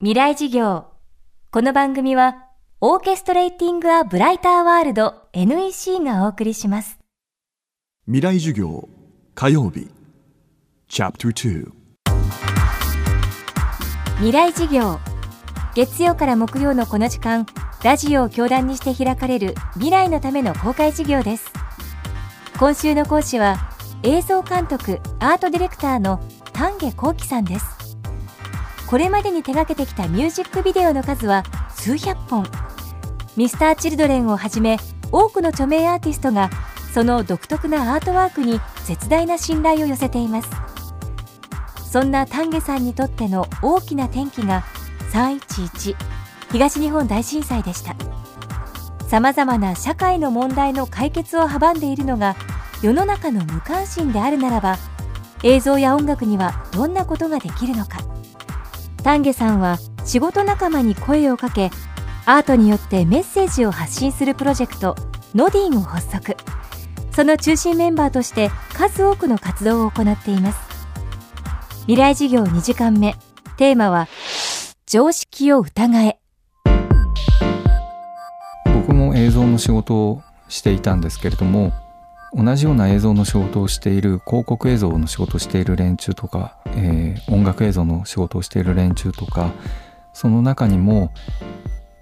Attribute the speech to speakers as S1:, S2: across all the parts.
S1: 未来事業。この番組はオーケストレーティング・ア・ブライター・ワールド NEC がお送りします。
S2: 未来授業火曜日。チャプター
S1: 未来事業。月曜から木曜のこの時間ラジオを教壇にして開かれる未来のための公開事業です。今週の講師は映像監督アートディレクターの丹下幸喜さんですこれまでに手掛けてきたミュージックビデオの数は数百本。ミスターチルドレンをはじめ多くの著名アーティストがその独特なアートワークに絶大な信頼を寄せています。そんな丹下さんにとっての大きな転機が311東日本大震災でした。さまざまな社会の問題の解決を阻んでいるのが世の中の無関心であるならば映像や音楽にはどんなことができるのか。丹下さんは仕事仲間に声をかけアートによってメッセージを発信するプロジェクトノディンを発足。その中心メンバーとして数多くの活動を行っています。未来事業2時間目。テーマは常識を疑え。
S3: 僕も映像の仕事をしていたんですけれども同じような映像の仕事をしている広告映像の仕事をしている連中とか、えー、音楽映像の仕事をしている連中とかその中にも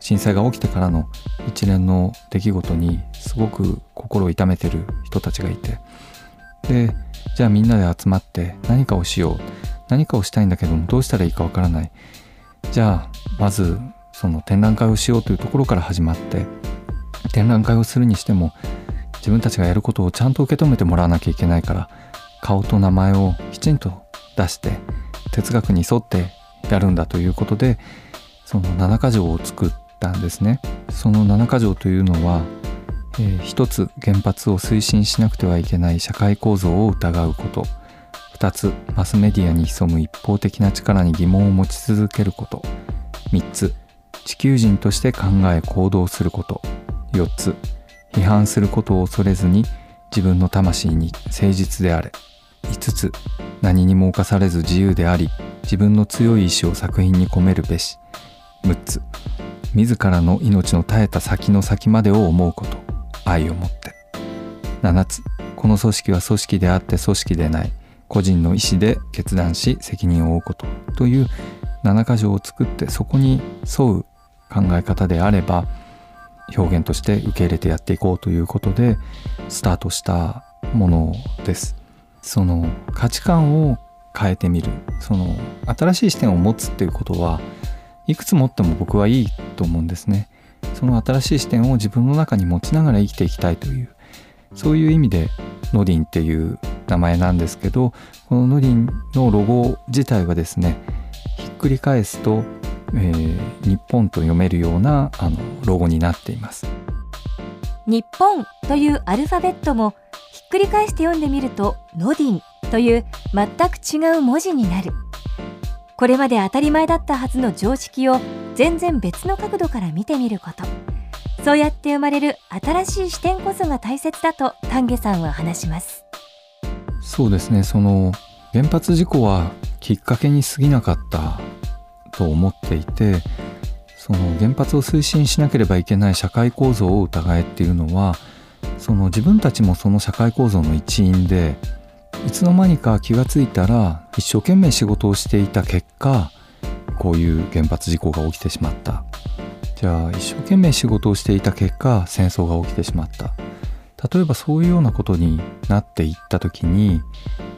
S3: 震災が起きてからの一連の出来事にすごく心を痛めてる人たちがいてでじゃあみんなで集まって何かをしよう何かをしたいんだけどもどうしたらいいかわからない。じゃあまずその展覧会をしようというところから始まって展覧会をするにしても自分たちがやることをちゃんと受け止めてもらわなきゃいけないから顔と名前をきちんと出して哲学に沿ってやるんだということでその七か条を作ったんですね。その七か条というのは、えー、一つ原発を推進しなくてはいけない社会構造を疑うこと。二つマスメディアに潜む一方的な力に疑問を持ち続けること。三つ地球人として考え行動すること。四つ批判することを恐れずに自分の魂に誠実であれ。5つ何にも侵されず自由であり自分の強い意志を作品に込めるべし。6つ自らの命の絶えた先の先までを思うこと。愛を持って。7つこの組織は組織であって組織でない。個人の意思で決断し責任を負うこと。という7箇条を作ってそこに沿う考え方であれば表現として受け入れてやっていこうということでスタートしたものです。その価値観を変えてみるその新しい視点を持つっていうことはいくつ持っても僕はいいと思うんですね。その新しい視点を自分の中に持ちながら生きていきたいというそういう意味でノディンっていう名前なんですけどこのノディンのロゴ自体はですねひっくり返すとえー、日本と読めるようなあのロゴになっています。
S1: 日本というアルファベットもひっくり返して読んでみるとノディンという全く違う文字になる。これまで当たり前だったはずの常識を全然別の角度から見てみること。そうやって生まれる新しい視点こそが大切だと丹下さんは話します。
S3: そうですね。その原発事故はきっかけに過ぎなかったと思っていてその原発を推進しなければいけない社会構造を疑えっていうのはその自分たちもその社会構造の一員でいつの間にか気がついたら一生懸命仕事をしていた結果こういう原発事故が起きてしまった。じゃあ一生懸命仕事をしていた結果戦争が起きてしまった。例えばそういうようなことになっていった時に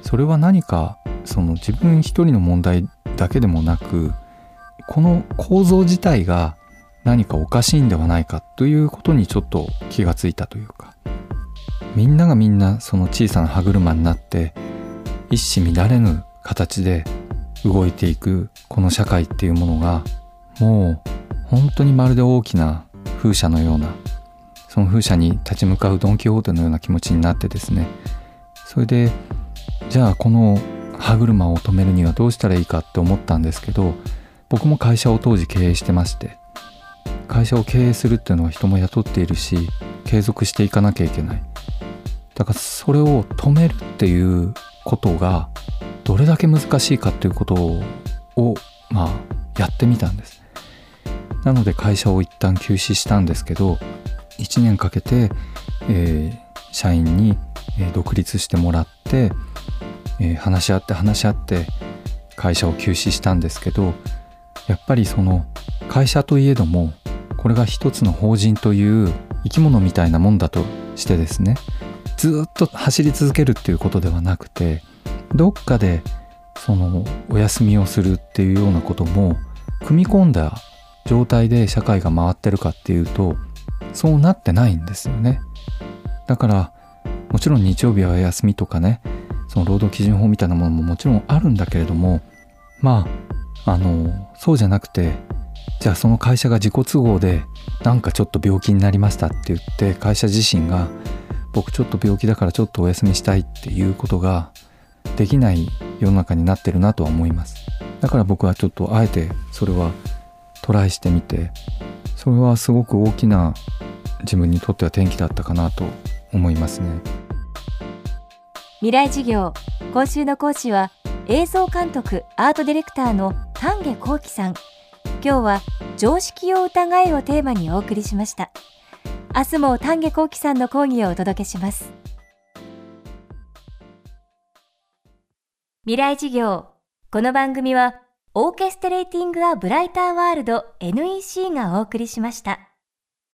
S3: それは何かその自分一人の問題だけでもなくこの構造自体が何かおかしいんではないかということにちょっと気がついたというかみんながみんなその小さな歯車になって一糸乱れぬ形で動いていくこの社会っていうものがもう本当にまるで大きな風車のようなその風車に立ち向かうドン・キホーテのような気持ちになってですねそれでじゃあこの歯車を止めるにはどうしたらいいかって思ったんですけど僕も会社を当時経営してまして会社を経営するっていうのは人も雇っているし継続していかなきゃいけない。だからそれを止めるっていうことがどれだけ難しいかっていうことをまあやってみたんです。なので会社を一旦休止したんですけど1年かけて、えー、社員に、独立してもらって、えー、話し合って話し合って会社を休止したんですけどやっぱりその会社といえどもこれが一つの法人という生き物みたいなもんだとしてですねずっと走り続けるっていうことではなくてどっかでそのお休みをするっていうようなことも組み込んだ状態で社会が回ってるかっていうとそうなってないんですよね。だからもちろん日曜日は休みとかねその労働基準法みたいなものももちろんあるんだけれどもまああのそうじゃなくてじゃあその会社が自己都合でなんかちょっと病気になりましたって言って会社自身が僕ちょっと病気だからちょっとお休みしたいっていうことができない世の中になってるなとは思います。だから僕はちょっとあえてそれはトライしてみてそれはすごく大きな自分にとっては転機だったかなと思いますね。
S1: 未来授業今週の講師は映像監督アートディレクターの丹下幸喜さん。今日は常識を疑えをテーマにお送りしました。明日も丹下幸喜さんの講義をお届けします。未来授業。この番組はオーケストレーティング・ア・ブライター・ワールド NEC がお送りしました。